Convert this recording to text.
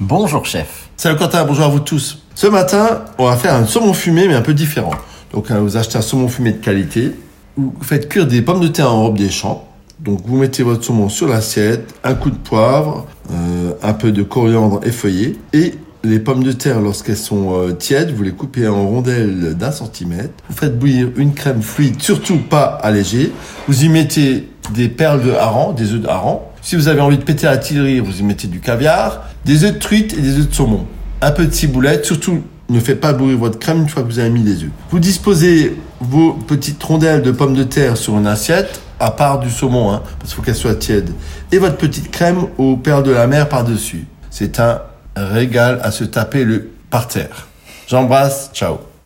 Bonjour chef. Salut Quentin, bonjour à vous tous. Ce matin, on va faire un saumon fumé mais un peu différent. Donc euh, vous achetez un saumon fumé de qualité. Vous faites cuire des pommes de terre en robe des champs. Donc vous mettez votre saumon sur l'assiette, un coup de poivre, euh, un peu de coriandre effeuillé et les pommes de terre, lorsqu'elles sont euh, tièdes, vous les coupez en rondelles d'un centimètre. Vous faites bouillir une crème fluide, surtout pas allégée. Vous y mettez des perles de hareng, des œufs de hareng. Si vous avez envie de péter la tillerie, vous y mettez du caviar, des œufs de truite et des œufs de saumon. Un peu de ciboulette, surtout ne faites pas bouillir votre crème une fois que vous avez mis les œufs. Vous disposez vos petites rondelles de pommes de terre sur une assiette, à part du saumon, hein, parce qu'il faut qu'elle soit tiède. Et votre petite crème aux perles de la mer par-dessus. C'est un régal à se taper le par terre. J'embrasse, ciao.